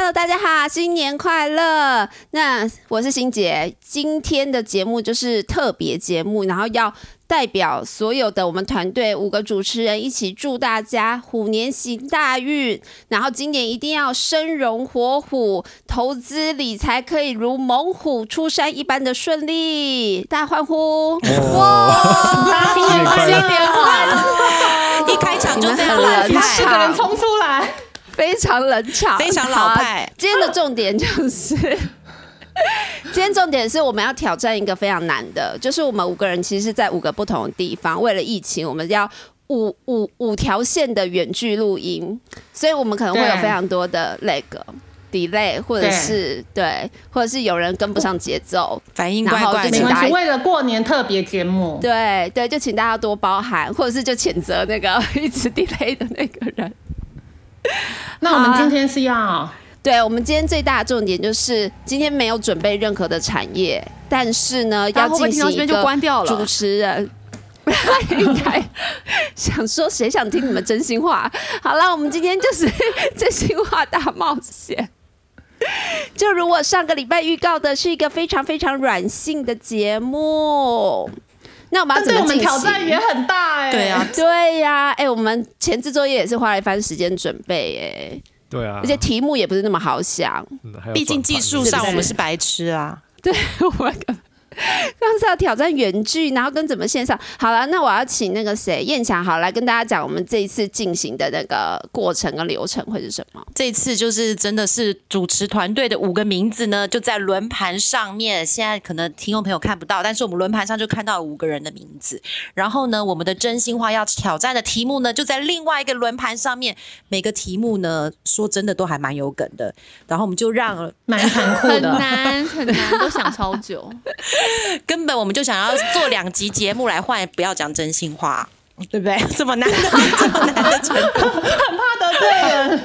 Hello，大家好，新年快乐！那我是欣姐，今天的节目就是特别节目，然后要代表所有的我们团队五个主持人一起祝大家虎年行大运，然后今年一定要生龙活虎，投资理财可以如猛虎出山一般的顺利，大家欢呼！哇！新年快乐！一开场就这样你们很冷老派，四个人冲出来，非常冷场，非常老派。今天的重点就是，今天重点是我们要挑战一个非常难的，就是我们五个人其实是在五个不同的地方，为了疫情，我们要五五五条线的远距录音，所以我们可能会有非常多的那个 delay，或者对是对，或者是有人跟不上节奏，反应怪怪的。然后就请大。家没关系，为了过年特别节目，对对，就请大家多包涵，或者是就谴责那个 一直 delay 的那个人。那我们今天是要对我们今天最大的重点就是今天没有准备任何的产业，但是呢，要进行一个主持人。应该 想说谁想听你们真心话？好了，我们今天就是真心话大冒险。就如我上个礼拜预告的，是一个非常非常软性的节目。那我们要对我们怎么进行？挑战也很大哎。对啊，对呀、哎、我们前置作业也是花了一番时间准备，哎，对啊，而且题目也不是那么好想。毕竟技术上我们是白痴啊。对，我们刚刚是要挑战原剧，然后跟怎么线上。好了，那我要请那个谁燕翔好来跟大家讲我们这一次进行的那个过程跟流程会是什么？这次就是真的是主持团队的五个名字呢，就在轮盘上面。现在可能听众朋友看不到，但是我们轮盘上就看到五个人的名字。然后呢，我们的真心话要挑战的题目呢，就在另外一个轮盘上面。每个题目呢，说真的都还蛮有梗的。然后我们就让蛮残酷的很。难很难，都想超久。根本我们就想要做两集节目来换，不要讲真心话，对不对？这么难的，这么难的程度。怕得罪人，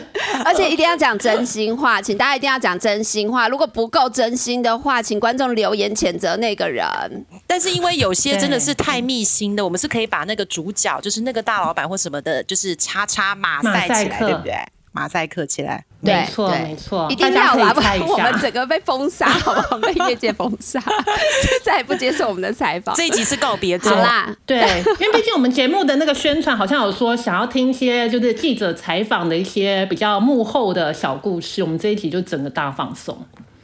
而且一定要讲真心话，请大家一定要讲真心话。如果不够真心的话，请观众留言谴责那个人。但是因为有些真的是太密心的，我们是可以把那个主角，就是那个大老板或什么的，就是叉叉马赛起来，马赛克对不对？马赛克起来，对没错没错，一定要啦，不我们下。整个被封杀，好不好？被业界封杀，再也不接受我们的采访。这一集是告别好作。啦，对，因为毕竟我们节目的那个宣传好像有说想要听一些就是记者采访的一些比较幕后的小故事，我们这一集就整个大放送。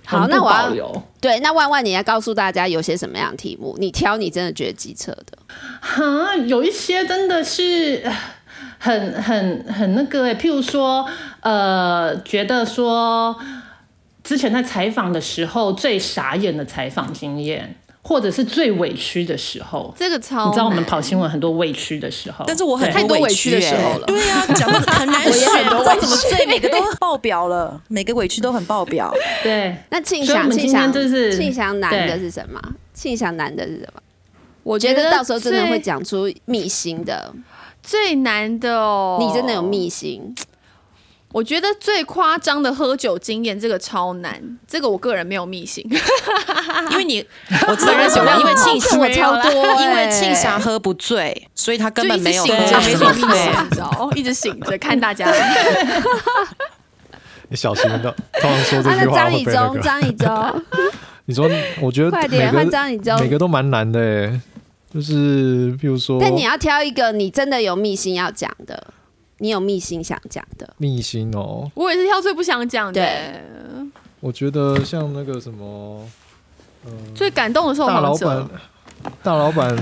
好，那我要保留对，那万万你要告诉大家有些什么样的题目，你挑你真的觉得机车的。哈，有一些真的是呃很很很那个哎，譬如说，呃，觉得说之前在采访的时候最傻眼的采访经验，或者是最委屈的时候。这个超你知道我们跑新闻很多委屈的时候，但是我很多委屈的时候了对呀、啊，讲的很难我也选，很多不知道委屈怎么最每个都爆表了，每个委屈都很爆表。对那庆祥，庆祥就是庆祥难的是什么？庆祥难的是什么？我觉得到时候真的最会讲出秘辛的。最难的哦。你真的有秘辛？我觉得最夸张的喝酒经验，这个超难。这个我个人没有秘辛，因为你，我知道为什么，因为庆是我超多欸，因为庆祥喝不醉，所以他根本没有一直醒着，喝没什么秘对辛，你知道，一直醒着看大家。你小心的，通常说这啊，句话那张以中，会被那个。张以中，你说，我觉得快点每个换张以中每个都蛮难的诶，就是譬如说，但你要挑一个你真的有秘辛要讲的，你有秘辛想讲的。秘辛哦，我也是挑最不想讲的对，我觉得像那个什么最感动的受大老板。，大老板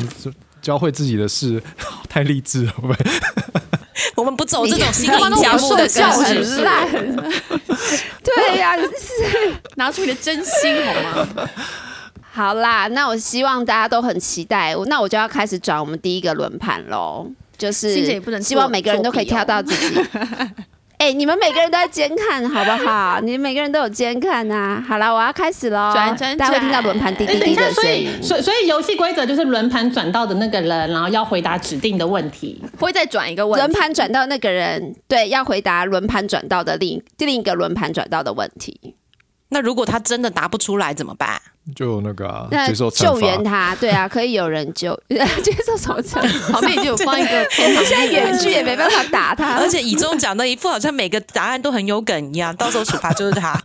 教会自己的事，太励志了，会不会？我们不走这种心你灵节目的受教。是不是烂。对呀、拿出你的真心好吗？好啦，那我希望大家都很期待，那我就要开始转我们第一个轮盘喽，就是希望每个人都可以挑到自己。哎、你们每个人都在监看，好不好？你们每个人都有监看呐、好了，我要开始喽。转转大家会听到轮盘滴哎，滴滴的声音。所以所以游戏规则就是轮盘转到的那个人，然后要回答指定的问题。会再转一个问轮，盘转到那个人，对，要回答轮盘转到的另另一个轮盘转到的问题。那如果他真的答不出来怎么办？就那个啊，那接受惩救援。他，对啊，可以有人救，接受什么惩罚？旁边已经有放一个天堂 现在远距也没办法打他，而且以中讲的一副好像每个答案都很有梗一样，到时候处罚就是他。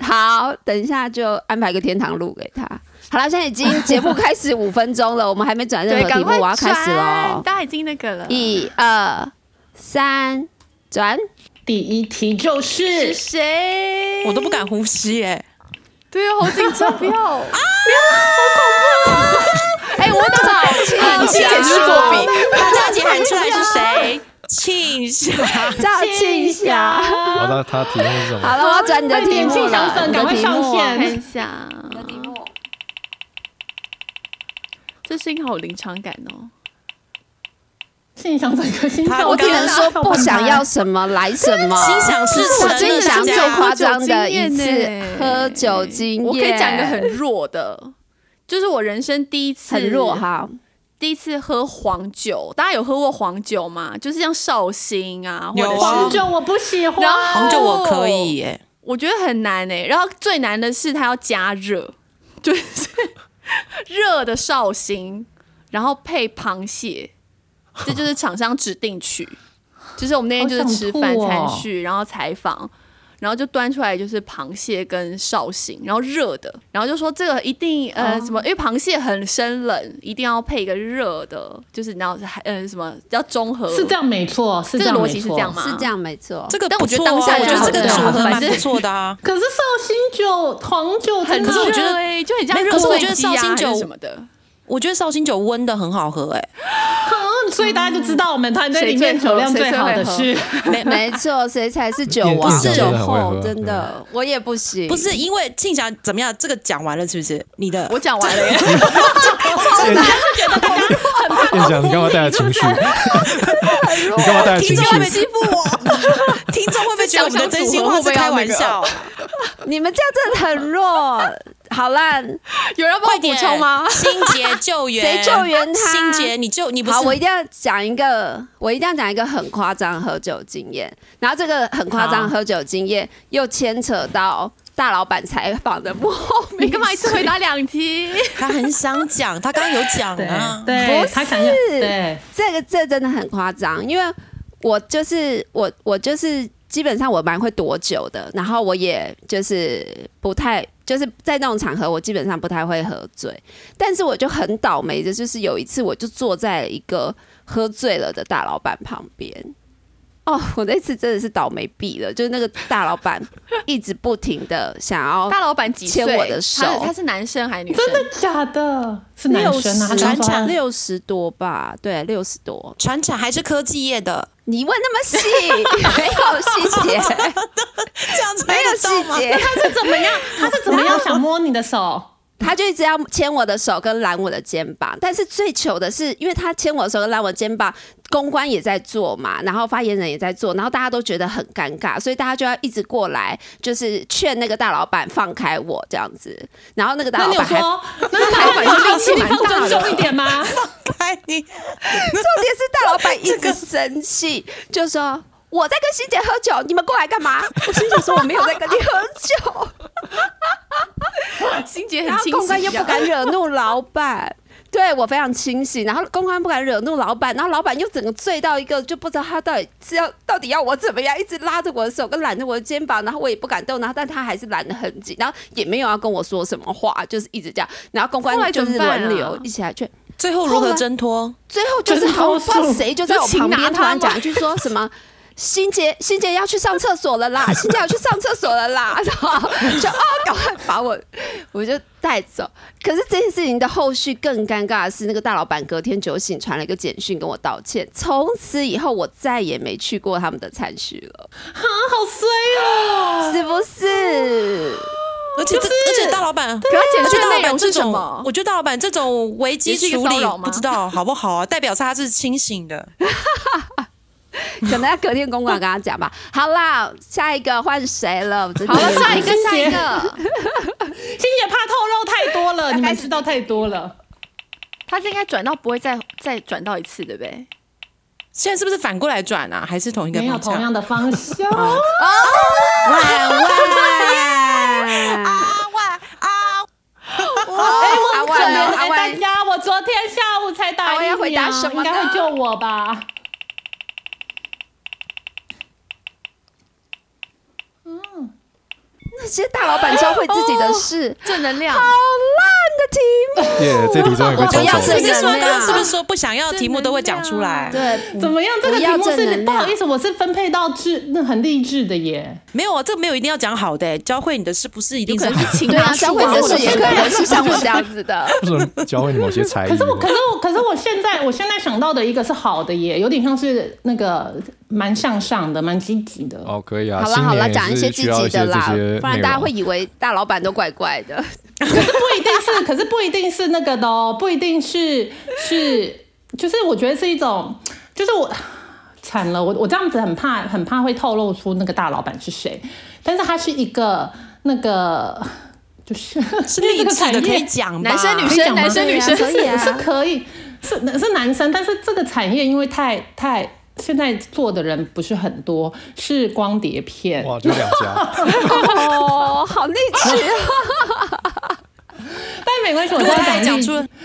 好，等一下就安排个天堂路给他。好了，现在已经节目开始五分钟了，我们还没转任，何题目，我要开始转喽！大家已经那个了。一二三，转。第一题就是是谁？我都不敢呼吸耶、对啊，好紧张，不要 啊！不要，好恐怖啊！哎，我找庆庆姐是作弊，大家一起喊出来是谁？庆霞，赵庆霞。好的，他题目是什么？好了，我要转你的题目快点庆祥了，赶快的题目。上线看一下。这声音好有临场感哦。心想整个心跳，我我只能说 不想要什么来什么。心想事我成，真的想最夸张的一次喝酒经验，我可以讲一个很弱的，就是我人生第一次很弱，哈。第一次喝黄酒。大家有喝过黄酒吗？就是像绍兴啊，或者是有啊黄酒我不喜欢，然后红酒我可以耶、我觉得很难哎、然后最难的是它要加热，就是 热的绍兴，然后配螃蟹，这就是厂商指定曲。就是我们那天就是吃饭餐叙，然后采访，然后就端出来就是螃蟹跟绍兴，然后热的，然后就说这个一定呃哦什么，因为螃蟹很生冷，一定要配一个热的，就是然后还呃什么要中和，是这样没错，是这个逻样没错辑是这样吗？是这样没错。这个但我觉得当下我觉得这个组合蛮不错的啊。可是绍兴酒、黄酒很热可是我觉得欸就很像热可是我觉得绍兴酒什么的。我觉得绍兴酒温的很好喝哎、嗯，所以大家就知道我们团队里面酒量最好的是 没没错，谁才是酒王、店酒长真的很会后？真的，我也不行。不是因为庆祥怎么样？这个讲完了是不是？你的我讲完了耶，店长，你干嘛带来情绪？你干嘛带来情听众会不会？欺负我？听众会不会觉得我们的真心话是开玩笑？你们这样真的很弱。好啦，有人要帮我补充吗？心杰救 援，谁救援他心杰，你救你不是好，我一定要讲一个，我一定要讲一个很夸张的喝酒经验。然后这个很夸张的喝酒经验又牵扯到大老板采访的幕后，你干嘛一次回答两题？他很想讲，他刚刚有讲对啊。对，不他想要是对，这个这真的很夸张，因为我就是我我就是基本上我蛮会躲酒的，然后我也就是不太就是在那种场合，我基本上不太会喝醉，但是我就很倒霉的，就是有一次我就坐在一个喝醉了的大老板旁边。哦，我那次真的是倒霉毙了，就是那个大老板 一直不停的想要大老板几岁？牵我的手他他是男生还是女生？真的假的？是男生啊？他十刚说他六十多吧，对，六十多。船产还是科技业的，你问那么细，没有细节，这样子没有细节。他是怎么样？他是怎么样想摸你的手？他就一直要牵我的手跟揽我的肩膀，但是最糗的是，因为他牵我的手跟揽我的肩膀，公关也在做嘛，然后发言人也在做，然后大家都觉得很尴尬，所以大家就要一直过来，就是劝那个大老板放开我这样子，然后那个大老板还说，那大老板是力气蛮大的，重一点吗？开你重点是大老板一直生气，就说。我在跟欣姐喝酒，你们过来干嘛？我心想说我没有在跟你喝酒，心结然后很清公关又不。敢惹怒老板，对我非常清醒。然后公关不敢惹怒老板，然后老板又整个醉到一个就不知道他到底是要到底要我怎么样，一直拉着我的手跟揽着我的肩膀，然后我也不敢动，然后但他还是揽得很紧，然后也没有要跟我说什么话，就是一直这样。然后公关就是轮流一起来劝，最后如何挣脱？最后就是真好不知道谁就在我旁边突然讲一句说什么。欣杰，欣杰要去上厕所了啦！欣姐要去上厕所了啦！然后就啊，赶快把我，我就带走。可是这件事情的后续更尴尬的是，那个大老板隔天酒醒传了一个简讯跟我道歉。从此以后，我再也没去过他们的餐叙了，啊，好衰哦！是不是？而且这而且大老板，可他简而且大老讯内容板这种是什么，？我觉得大老板这种危机处理不知道好不好啊？代表他是清醒的。可能要隔天公馆跟他讲吧。好啦，下一个换谁了？好了，下一个，下一个。欣姐怕透露太多了，你们知道太多了。他这应该转到不会再再转到一次，对不对？现在是不是反过来转啊？还是同一个没有？同样的方向，万万万啊！哎，我可怜万，阿的大万，家，我昨天下午才打疫阿万要回答苗什么应该呢会救我吧？那些大老板教会自己的事，正能量好，烂的题目。耶，这题终于被抽我要走了是不是说不想要题目都会讲出来？对，怎么样？这个题目是不好意思，我是分配到智，那很励志的耶。没有啊，这没有一定要讲好的、欸，教会你的是不是一定可是好能是请对啊，他教会的事也可能是像我这样子的。教会你某些才艺可是我，可？是我，可是我现在，我现在想到的一个是好的耶，有点像是那个蛮向上的，蛮积极的。哦，可以啊。好了好了，讲一些积极的啦，不然大家会以为大老板都怪怪的。可是不一定是，可是不一定是那个的哦，不一定是是，就是我觉得是一种，就是我惨了，我我这样子很怕，很怕会透露出那个大老板是谁，但是他是一个那个。就是是励志的，可以讲？男生女可以讲吗生男生女生可以啊是可以，是是男生，但是这个产业因为太太现在做的人不是很多，是光碟片。哇，就两家，哦，好励志啊！但没关系，我是要刚才讲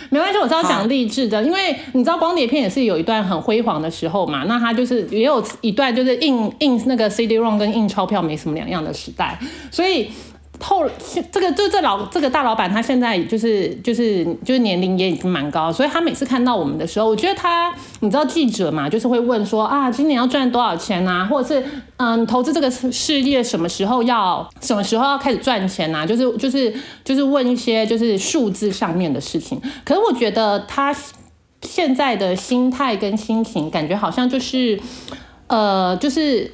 没关系，我是要讲励志的，因为你知道光碟片也是有一段很辉煌的时候嘛，那它就是也有一段就是印印那个 CD-ROM 跟印钞票没什么两样的时代，所以。后这个就这老这个大老板，他现在就是就是就是年龄也已经蛮高，所以他每次看到我们的时候，我觉得他你知道记者嘛，就是会问说啊，今年要赚多少钱啊，或者是嗯，投资这个事业什么时候要什么时候要开始赚钱啊，就是就是就是问一些就是数字上面的事情。可是我觉得他现在的心态跟心情，感觉好像就是呃，就是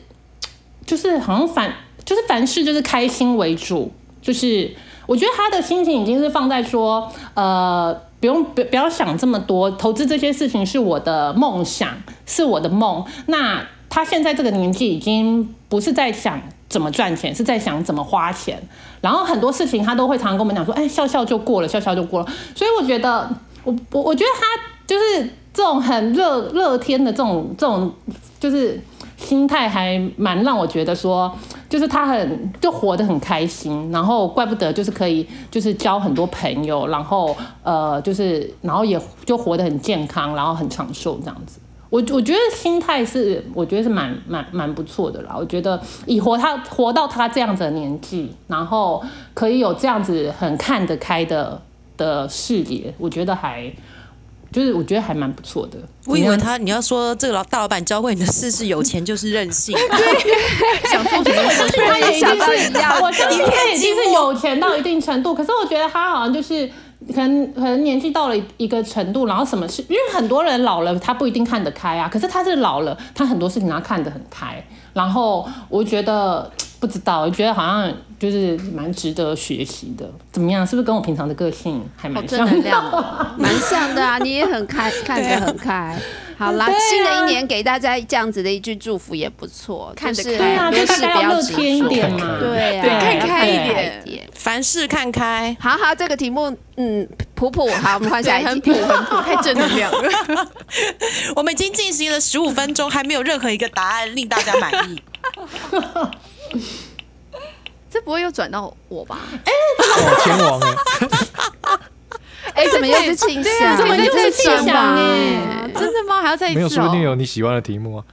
就是好像反就是凡事就是开心为主，就是我觉得他的心情已经是放在说，呃，不用不不要想这么多，投资这些事情是我的梦想，是我的梦。那他现在这个年纪已经不是在想怎么赚钱，是在想怎么花钱。然后很多事情他都会常常跟我们讲说，哎，笑笑就过了，笑笑就过了。所以我觉得，我我我觉得他就是这种很热乐天的这种这种，就是心态还蛮让我觉得说，就是他很就活得很开心，然后怪不得就是可以就是交很多朋友，然后呃就是然后也就活得很健康，然后很长寿这样子。我我觉得心态是，我觉得是蛮蛮蛮不错的啦。我觉得以活他活到他这样子的年纪，然后可以有这样子很看得开的的视野，我觉得还就是我觉得还蛮不错的。我以为他你要说这个老大老板教会你的事是有钱就是任性，想做什么我相信他也一想定是到一样，我相信他已经是有钱到一定程度。可是我觉得他好像就是可能可能年纪到了一个程度，然后什么事，因为很多人老了他不一定看得开啊。可是他是老了，他很多事情他看得很开。然后我觉得不知道，我觉得好像就是蛮值得学习的。怎么样？是不是跟我平常的个性还蛮像的？哦。蛮像的啊，你也很开，看得很开。好啦，新的一年给大家这样子的一句祝福也不错，看得就是开就大家要乐不要执着天一点嘛。对啊，对看开一看点点。凡事看开。好好，这个题目，嗯，普普，好，我们换下对，一题。很普很普，太正能量了。我们已经进行了十五分钟，还没有任何一个答案令大家满意。这不会又转到我吧？哎，我，天王哎，哎，怎么又是庆祥？怎么又是庆祥啊哎 真的吗？还要再一没有，次说不定哦？有你喜欢的题目啊。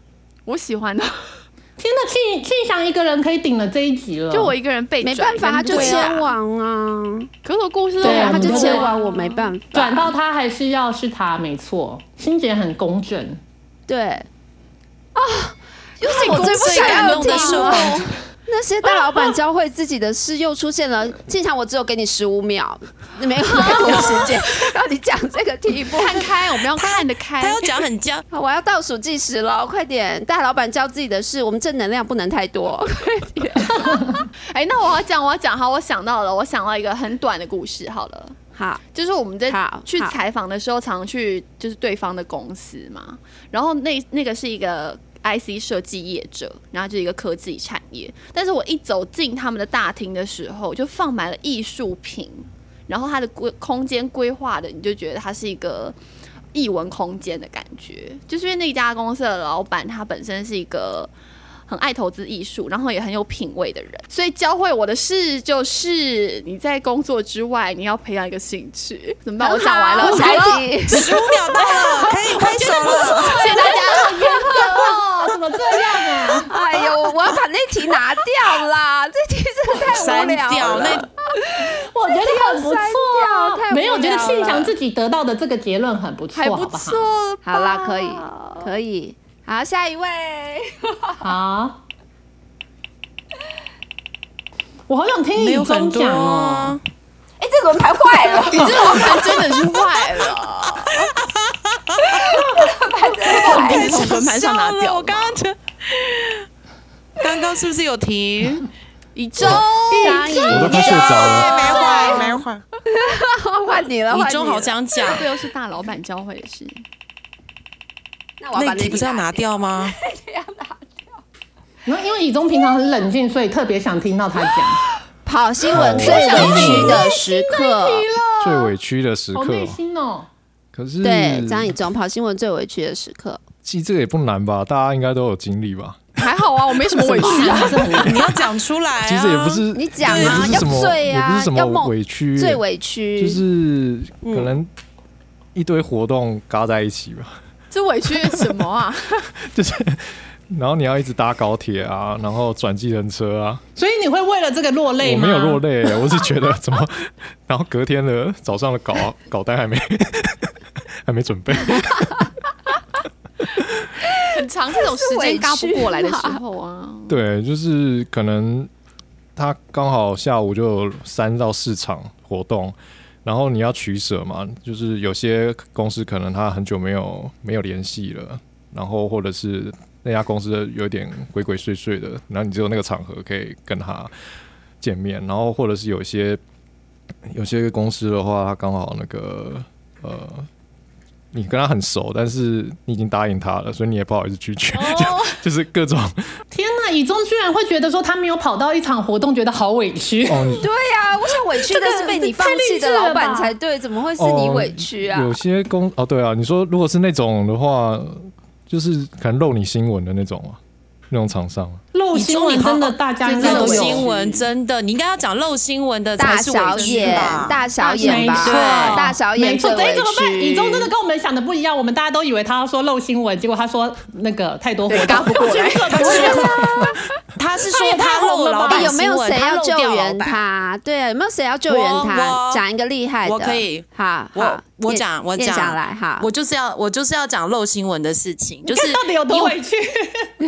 我喜欢的，天呐，庆庆祥一个人可以顶了这一集了。就我一个人被没办法，他就签王啊，可是我故事都对啊他就签王，我没办法。转到他还是要是他，没错。欣姐很公正，对啊，又是我最不最想要感动的题目时候。那些大老板教会自己的事，又出现了。进场我只有给你十五秒，你没有太多时间 让你讲这个题目。看开，我们要看得开。他要讲很僵，我要倒数计时了，快点！大老板教自己的事，我们正能量不能太多。快点！哎，那我要讲，我要讲，好，我想到了，我想到一个很短的故事，好了。好，就是我们在去采访的时候，常去就是对方的公司嘛，然后那那个是一个 IC 设计业者，然后就是一个科技产业。但是我一走进他们的大厅的时候，就放满了艺术品，然后它的规空间规划的，你就觉得它是一个艺文空间的感觉。就是因为那家公司的老板他本身是一个很爱投资艺术，然后也很有品味的人。所以教会我的事就是，你在工作之外，你要培养一个兴趣。怎么办？我讲完了，下一好了题。十五秒到了，可以拍手了。谢谢大家。哦，怎么这样啊？哎呦，我要把那题拿掉啦！这题真的太无删聊了。掉那我觉得很不错没有，我觉得庆祥自己得到的这个结论很不错，还不好不好？错，好啦，可以，可以。好，下一位。好。我好想听没你有很多中奖哦。啊。哎，这轮盘坏了，你这轮盘真的是坏了，从轮盘上拿掉。我刚刚就，刚刚是不是有题？一周，张怡，我都快睡着了。没换，没坏。换你了，换你了你中好想讲，这又是大老板教会的事。那我要把那题不是要拿掉吗？然 后因为以中平常很冷静，所以特别想听到他讲。跑新闻最委屈的时刻。最委屈的时刻好内，心哦。可是对，张以中跑新闻最委屈的时刻。其实这个也不难吧？大家应该都有经历吧？还好啊，我没什么委屈啊。你要讲出来啊。其实也不是，你讲也啊要不是什么，醉啊也不是什么要梦委屈，最委屈就是嗯可能一堆活动嘎在一起吧，这委屈什么啊？就是然后你要一直搭高铁啊，然后转计程车啊，所以你会为了这个落泪吗？我没有落泪，我是觉得怎么，然后隔天的早上的稿稿单还没还没准备，很长这种时间嘎不过来的时候啊。对，就是可能他刚好下午就有三到四场活动，然后你要取舍嘛，就是有些公司可能他很久没有没有联系了，然后或者是那家公司有点鬼鬼祟祟的，然后你只有那个场合可以跟他见面，然后或者是有些有些公司的话，他刚好那个呃。你跟他很熟，但是你已经答应他了，所以你也不好意思拒绝，就就是各种天哪，以中居然会觉得说他没有跑到一场活动，觉得好委屈。哦，对呀、我想委屈的是被你放弃的老板才对，怎么会是你哦委屈啊？有些公哦，对啊，你说如果是那种的话，就是可能漏你新闻的那种啊，那种厂商，漏新闻真的大家应该漏新闻真的，你应该要讲漏新闻的才大是委屈小眼，？大小眼吧，没错大小眼没错，怎么办？屈。以中真的跟我们想的不一样，我们大家都以为他要说漏新闻，结果他说那个太多活动，嘎不过来 他是说他漏了吧老板哎有没有新闻谁要救援板他？对啊，有没有谁要救援他？讲一个厉害的，我可以好，我讲我讲来哈，我就是要我就是要讲漏新闻的事情，就是看到底有多委屈？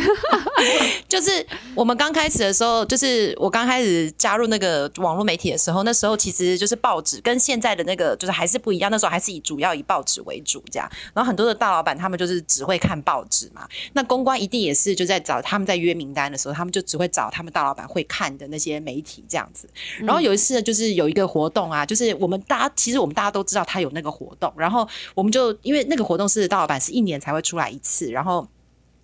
就是我们刚开始的时候，就是我刚开始加入那个网络媒体的时候，那时候其实就是报纸跟现在的那个就是还是不一样，那时候还是以主要以报纸为主这样。然后很多的大老板他们就是只会看报纸嘛，那公关一定也是就在找他们在约名单的时候，他们就只会找他们大老板会看的那些媒体这样子。然后有一次就是有一个活动啊，就是我们大家其实我们大家都知道他有那个活动，然后我们就因为那个活动是大老板是一年才会出来一次，然后。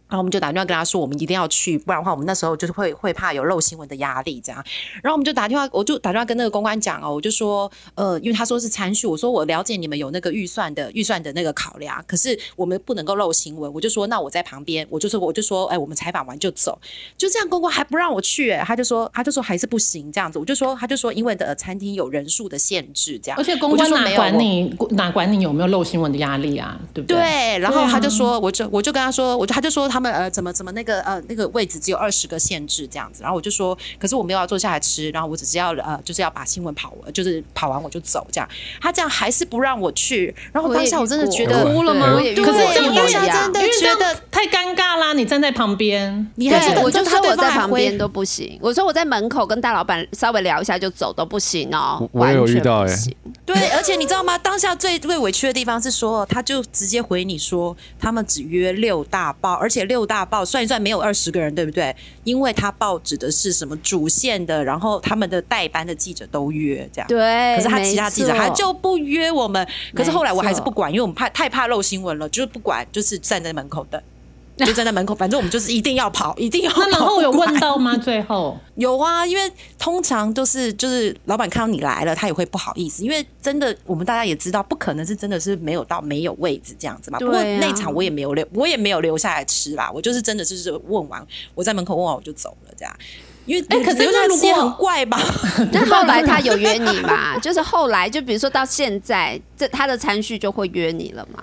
然后我们就打电话跟他说，我们一定要去，不然的话，我们那时候就是会会怕有漏新闻的压力这样。然后我们就打电话，我就打电话跟那个公关讲哦，我就说，呃，因为他说是参叙，我说我了解你们有那个预算的预算的那个考量，可是我们不能够漏新闻。我就说，那我在旁边，我就说我就说，哎，我们采访完就走，就这样，公关还不让我去，哎，他就说他就说还是不行这样子，我就说他就说因为的餐厅有人数的限制这样，而且公关哪管你哪管你有没有漏新闻的压力啊？对不对？对，然后他就说，我就我就跟他说，我就他就说他们呃怎么怎么那个呃那个位置只有二十个限制这样子，然后我就说，可是我没有要坐下来吃，然后我只是要呃就是要把新闻跑完，就是跑完我就走这样，他这样还是不让我去，然后我当下我真的觉得哭了吗我也遇对，过可是这样真的觉得太尴尬啦，你站在旁边，你还我就说我在旁边都不行。我说我在门口跟大老板稍微聊一下就走都不行哦我，有完全遇到欸不行。对，而且你知道吗？当下最最委屈的地方是说，他就直接回你说，他们只约六大报，而且六大报算一算没有二十个人，对不对？因为他报指的是什么主线的，然后他们的代班的记者都约这样。对，可是他其他记者没错他就不约我们，可是后来我还是不管，因为我们怕太怕漏新闻了，就是不管，就是站在门口等。就站在门口，反正我们就是一定要跑，一定要跑。那然后有问到吗？最后有啊，因为通常都是就是老板看到你来了，他也会不好意思，因为真的我们大家也知道，不可能是真的是没有到没有位置这样子嘛。不过那场我也没有留，我也没有留下来吃啦，我就是真的就是问完，我在门口问完我就走了这样。因为哎可是留下来那如果很怪吧？那后来他有约你吗？就是后来，就比如说到现在，这他的餐序就会约你了吗？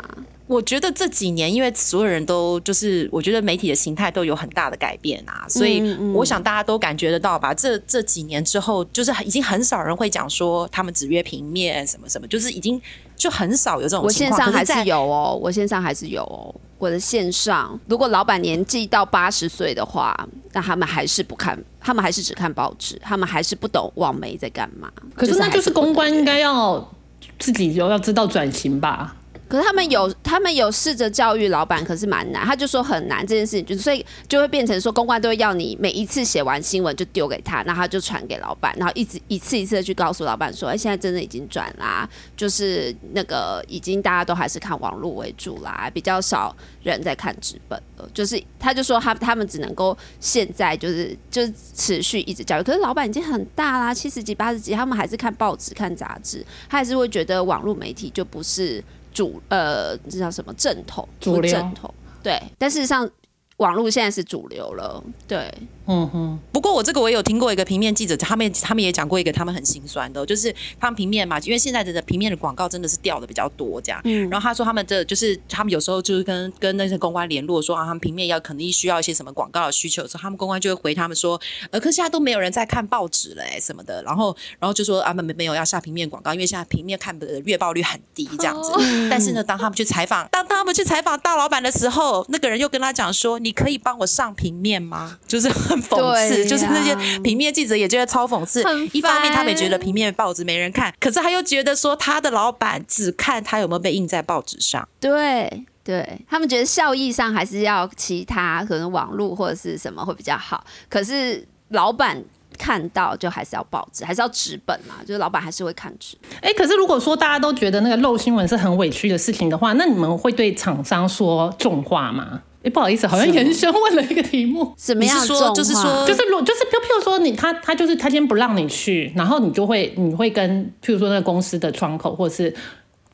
我觉得这几年，因为所有人都就是，我觉得媒体的形态都有很大的改变啊，所以我想大家都感觉得到吧。这这几年之后，就是已经很少人会讲说他们只约平面什么什么，就是已经就很少有这种我情况。线上还是在有哦，我线上还是有哦。我的线上，如果老板年纪到八十岁的话，那他们还是不看，他们还是只看报纸，他们还是不懂网媒在干嘛。可是那就是公关应该要自己就要知道转型吧？可是他们有，他们有试着教育老板，可是蛮难。他就说很难这件事情，就是所以就会变成说，公关都会要你每一次写完新闻就丢给他，然后他就传给老板，然后一直一次一次的去告诉老板说，哎，现在真的已经转啦，就是那个已经大家都还是看网络为主啦，比较少人在看纸本了。就是他就说他他们只能够现在就是就是持续一直教育，可是老板已经很大啦，七十几八十几，他们还是看报纸看杂志，他还是会觉得网络媒体就不是。主呃，这叫什么？正统？主流。正统。对，但事实上网络现在是主流了，对，嗯哼，不过我这个我有听过一个平面记者，他们他们也讲过一个他们很心酸的哦，就是他们平面嘛，因为现在的平面的广告真的是掉的比较多这样。嗯然后他说他们的就是他们有时候就是跟跟那些公关联络说啊，他们平面要肯定需要一些什么广告的需求的时候，他们公关就会回他们说，呃，可是现在都没有人在看报纸了哎、什么的，然后然后就说啊没没有要下平面广告，因为现在平面看的月报率很低这样子。但是呢，当他们去采访，当他们去采访大老板的时候，那个人又跟他讲说，你可以帮我上平面吗？就是很讽刺，就是那些平面记者也觉得超讽刺。一方面，他们也觉得平面报纸没人看，可是他又觉得说他的老板只看他有没有被印在报纸上。对对，他们觉得效益上还是要其他可能网络或者是什么会比较好，可是老板看到就还是要报纸，还是要纸本嘛，就是老板还是会看纸。哎、可是如果说大家都觉得那个漏新闻是很委屈的事情的话，那你们会对厂商说重话吗？哎、不好意思，好像延伸问了一个题目。怎么样是说就是说就是如就是就譬如说你他他就是他今天不让你去，然后你就会你会跟譬如说那个公司的窗口或者是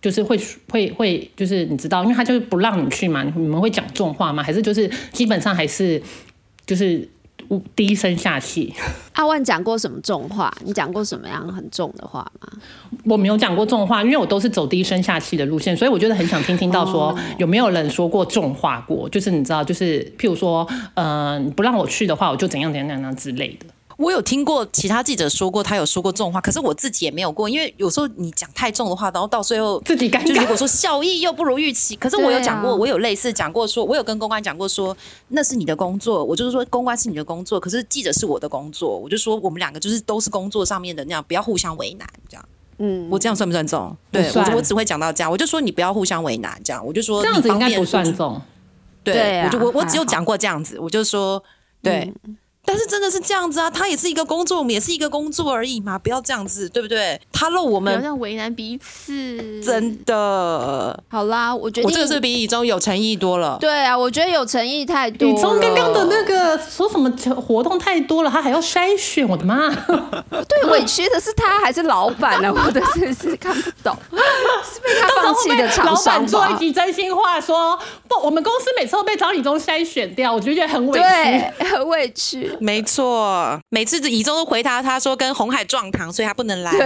就是会会会就是你知道，因为他就是不让你去嘛，你们会讲重话吗？还是就是基本上还是就是低声下气？阿万讲过什么重话？你讲过什么样很重的话吗？我没有讲过重话，因为我都是走低声下气的路线，所以我觉得很想听听到说、有没有人说过重话过，就是你知道，就是譬如说，呃，你不让我去的话，我就怎样怎样怎样之类的。我有听过其他记者说过，他有说过这种话，可是我自己也没有过，因为有时候你讲太重的话，然后到最后自己尴尬就如果说效益又不如预期，可是我有讲过，啊我有类似讲过说，我有跟公关讲过说，那是你的工作，我就是说公关是你的工作，可是记者是我的工作，我就说我们两个就是都是工作上面的那样，不要互相为难，这样。嗯，我这样算不算重？对我我只会讲到这样，我就说你不要互相为难，这样我就说这样子应该不算重。对，我就我我只有讲过这样子，我就说对。但是真的是这样子啊，他也是一个工作，我们也是一个工作而已嘛，不要这样子，对不对？他漏我们不要为难彼此。真的，好啦，我觉得我这个是比以中有诚意多了。对啊，我觉得有诚意太多了。李宗刚刚的那个说什么活动太多了，他还要筛选，我的妈！对委屈的是他还是老板呢？我的真是看不懂，是被他放弃的厂老板做一吗？集真心话说，不，我们公司每次都被张李宗筛选掉，我就觉得很委屈。对，很委屈。没错，每次以中都回答他说跟红海撞堂，所以他不能来。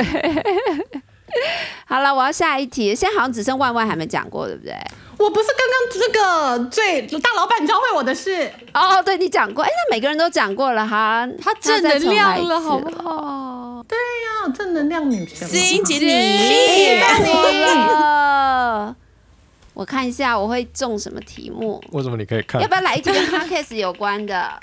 好了，我要下一题。现在好像只剩万万还没讲过，对不对？我不是刚刚这个最大老板教会我的事，哦，对你讲过，哎，那每个人都讲过了哈。他正能量了，好不好？啊，正能量女神。欣姐谢你，谢了。我看一下我会中什么题目，为什么你可以看要？不要来一题跟 podcast 有关的？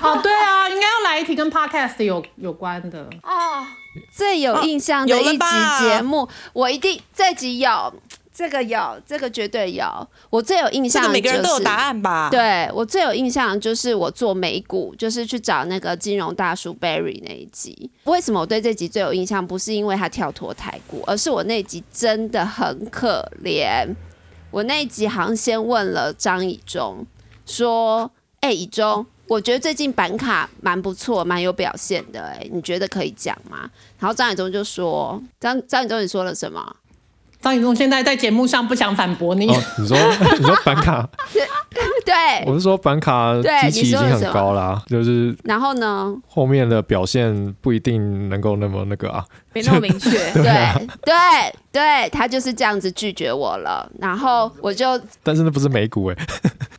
哦，对啊，应该要来一题跟 podcast 有有关的。哦，最有印象的一集吧节目，我一定这集有，这个有，这个绝对有。我最有印这象的个每个人都有答案吧？，对我最有印象的就是我做美股，就是去找那个金融大叔 Barry 那一集。为什么我对这集最有印象？不是因为他跳脱台股，而是我那集真的很可怜。我那一集好像先问了张以中，说：“哎、以中，我觉得最近板卡蛮不错，蛮有表现的、哎，你觉得可以讲吗？”然后张以中就说：“张张以中，你说了什么？张以中现在在节目上不想反驳你，哦，你说 你说板卡，对，我是说板卡对机器已经很高啦，就是然后呢？后面的表现不一定能够那么那个啊。没那么明确。对对对，他就是这样子拒绝我了。然后我就但是那不是美股哎、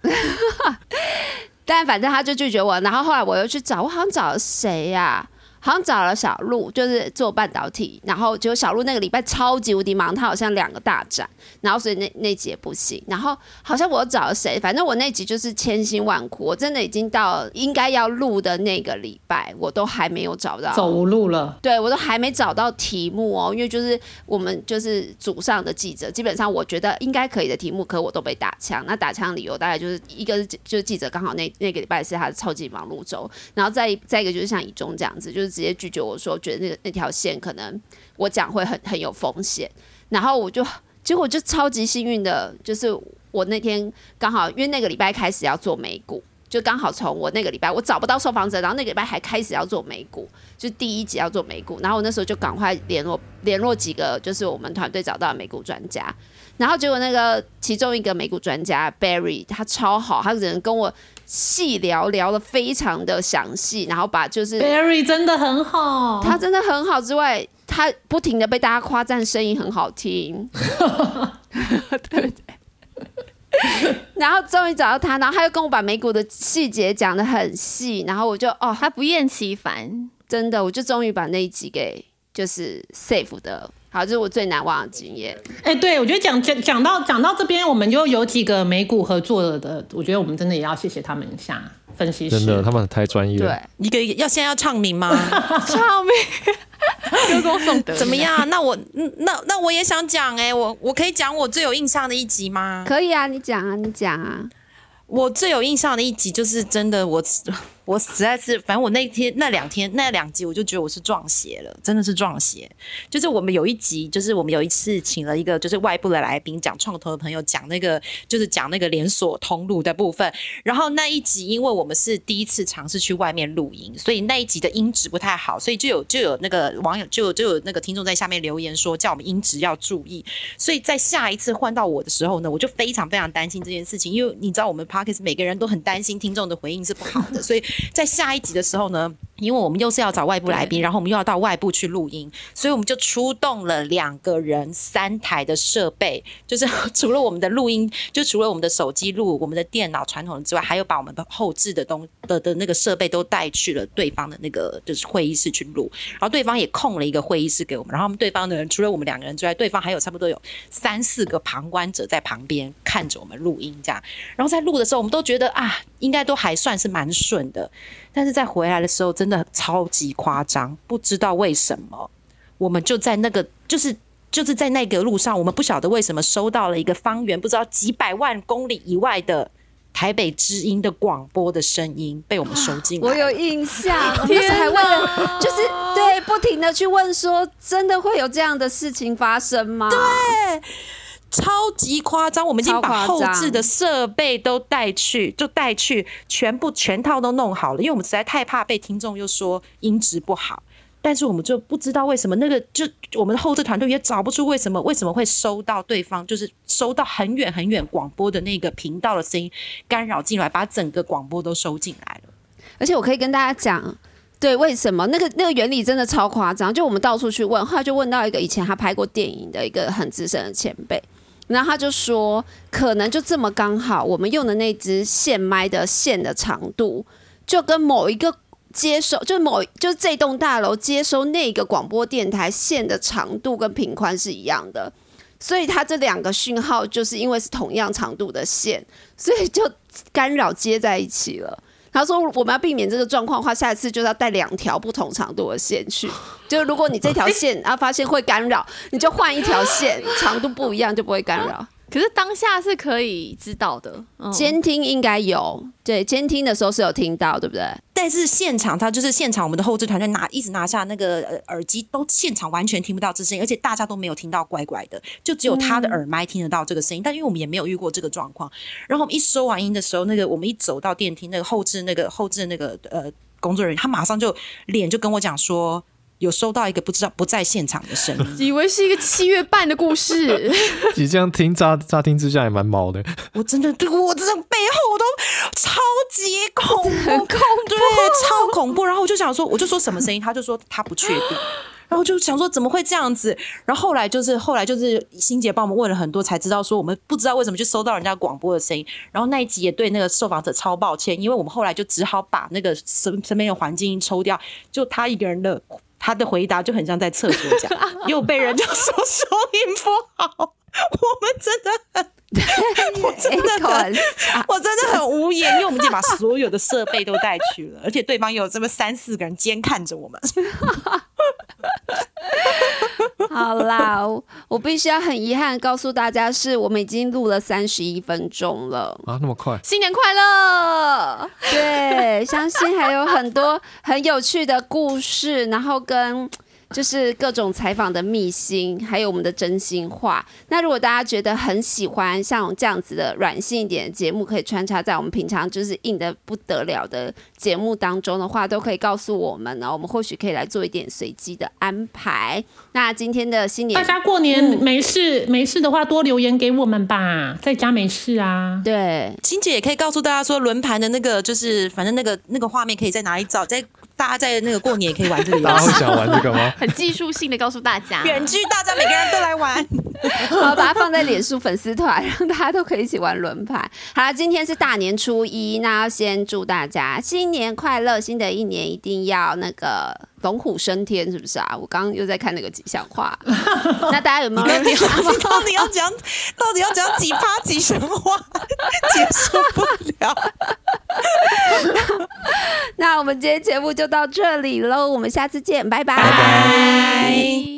但反正他就拒绝我，然后后来我又去找，我好像找了谁呀、好像找了小鹿，就是做半导体，然后结果小鹿那个礼拜超级无敌忙，他好像两个大展，然后所以那那集也不行。然后好像我找了谁，反正我那集就是千辛万苦，我真的已经到应该要录的那个礼拜，我都还没有找到走无路了。对我都还没找到题目哦，因为就是我们就是组上的记者，基本上我觉得应该可以的题目，可我都被打枪。那打枪理由大概就是一个是就是记者刚好那那个礼拜是他的超级忙碌周，然后再再一个就是像以中这样子，就是直接拒绝我说，觉得那个那条线可能我讲会很很有风险，然后我就结果就超级幸运的，就是我那天刚好因为那个礼拜开始要做美股。就刚好从我那个礼拜我找不到受访者，然后那个礼拜还开始要做美股，就第一集要做美股，然后我那时候就赶快联络联络几个就是我们团队找到美股专家，然后结果那个其中一个美股专家 Barry 他超好，他只能跟我细聊聊的非常的详细，然后把就是 Barry 真的很好，他真的很好之外，他不停的被大家夸赞声音很好听，对不对？然后终于找到他，然后他又跟我把美股的细节讲的很细，然后我就哦，他不厌其烦，真的，我就终于把那一集给就是 safe 的，好，这是我最难忘的经验。哎、对我觉得讲讲讲到讲到这边，我们就有几个美股合作的的，我觉得我们真的也要谢谢他们一下，分析师真的，他们太专业了。对，一个要现在要唱名吗？唱名，歌功颂德，怎么？样？那我嗯那那我也想讲哎、我我可以讲我最有印象的一集吗？可以啊，你讲啊，你讲啊。我最有印象的一集就是真的我，我我实在是，反正我那天那两天那两集，我就觉得我是撞邪了，真的是撞邪。就是我们有一集，就是我们有一次请了一个就是外部的来宾讲创投的朋友讲那个，就是讲那个连锁通路的部分。然后那一集，因为我们是第一次尝试去外面录音，所以那一集的音质不太好，所以就有就有那个网友就就有那个听众在下面留言说，叫我们音质要注意。所以在下一次换到我的时候呢，我就非常非常担心这件事情，因为你知道我们 p o d c a s 每个人都很担心听众的回应是不好的，所以在下一集的时候呢，因为我们又是要找外部来宾，然后我们又要到外部去录音，所以我们就出动了两个人三台的设备，就是除了我们的录音，就除了我们的手机录、我们的电脑传统之外，还有把我们的后置的东的的那个设备都带去了对方的那个就是会议室去录，然后对方也空了一个会议室给我们，然后我们对方的人除了我们两个人之外，对方还有差不多有三四个旁观者在旁边看着我们录音这样，然后在录的时候，我们都觉得啊，应该都还算是蛮顺的，但是在回来的时候真的超级夸张，不知道为什么，我们就在那个就是。就是在那个路上，我们不晓得为什么收到了一个方圆不知道几百万公里以外的台北之音的广播的声音被我们收进来。我有印象，我那时还问了就是对不停的去问说，真的会有这样的事情发生吗？对，超级夸张，我们已经把后置的设备都带去，就带去，全部全套都弄好了，因为我们实在太怕被听众又说音质不好。但是我们就不知道为什么那个就我们的后置团队也找不出为什么为什么会收到对方就是收到很远很远广播的那个频道的声音干扰进来，把整个广播都收进来了。而且我可以跟大家讲。对，为什么那个那个原理真的超夸张？就我们到处去问，后来就问到一个以前他拍过电影的一个很资深的前辈，然后他就说，可能就这么刚好，我们用的那支线麦的线的长度，就跟某一个接收，就某就这栋大楼接收那个广播电台线的长度跟频宽是一样的，所以它这两个讯号就是因为是同样长度的线，所以就干扰接在一起了。他说：“我们要避免这个状况的话，下一次就是要带两条不同长度的线去。就是如果你这条线啊发现会干扰，你就换一条线，长度不一样就不会干扰。可是当下是可以知道的，嗯监听应该有，对，监听的时候是有听到，对不对？但是现场他就是现场，我们的后置团队拿一直拿下那个呃耳机，都现场完全听不到这声音，而且大家都没有听到怪怪的，就只有他的耳麦听得到这个声音。但因为我们也没有遇过这个状况，然后我们一收完音的时候，那个我们一走到电梯，那个后置那个后置那个呃工作人员，他马上就脸就跟我讲说。有收到一个不知道不在现场的声音，以为是一个七月半的故事，你这样听乍乍听之下也蛮毛的。我真的对我这背后我都超级恐怖，很恐对，超恐怖。然后我就想说，我就说什么声音，他就说他不确定。然后就想说怎么会这样子？然后后来就是后来就是欣姐帮我们问了很多，才知道说我们不知道为什么就收到人家广播的声音。然后那一集也对那个受访者超抱歉，因为我们后来就只好把那个身身边的环境音抽掉，就他一个人的他的回答就很像在厕所讲，又被人家说收音不好。我们真的很，我真的很，我真的很无言，因为我们已经把所有的设备都带去了，而且对方有这么三四个人监看着我们。好啦，我我必须要很遗憾告诉大家，是我们已经录了三十一分钟了。啊，那么快？新年快乐！对，相信还有很多很有趣的故事，然后跟就是各种采访的秘辛，还有我们的真心话。那如果大家觉得很喜欢像这样子的软性一点的节目，可以穿插在我们平常就是硬的不得了的节目当中的话，都可以告诉我们呢，我们或许可以来做一点随机的安排。那今天的新年大家过年没事、没事的话，多留言给我们吧，在家没事啊。对欣姐也可以告诉大家说，轮盘的那个就是，反正那个那个画面可以在哪里找，在大家在那个过年也可以玩这个游大家会。想玩这个吗？很技术性的告诉大家，远距大家每个人都来玩，好，把它放在脸书粉丝团，让大家都可以一起玩轮盘。好了，今天是大年初一，那要先祝大家新年快乐，新的一年一定要那个龙虎升天，是不是啊？我刚刚又在看那个吉祥话，那大家有没有？你到底要讲，到底要讲几趴几神话，结束不了。那我们今天节目就到这里喽，我们下次见，拜拜拜拜。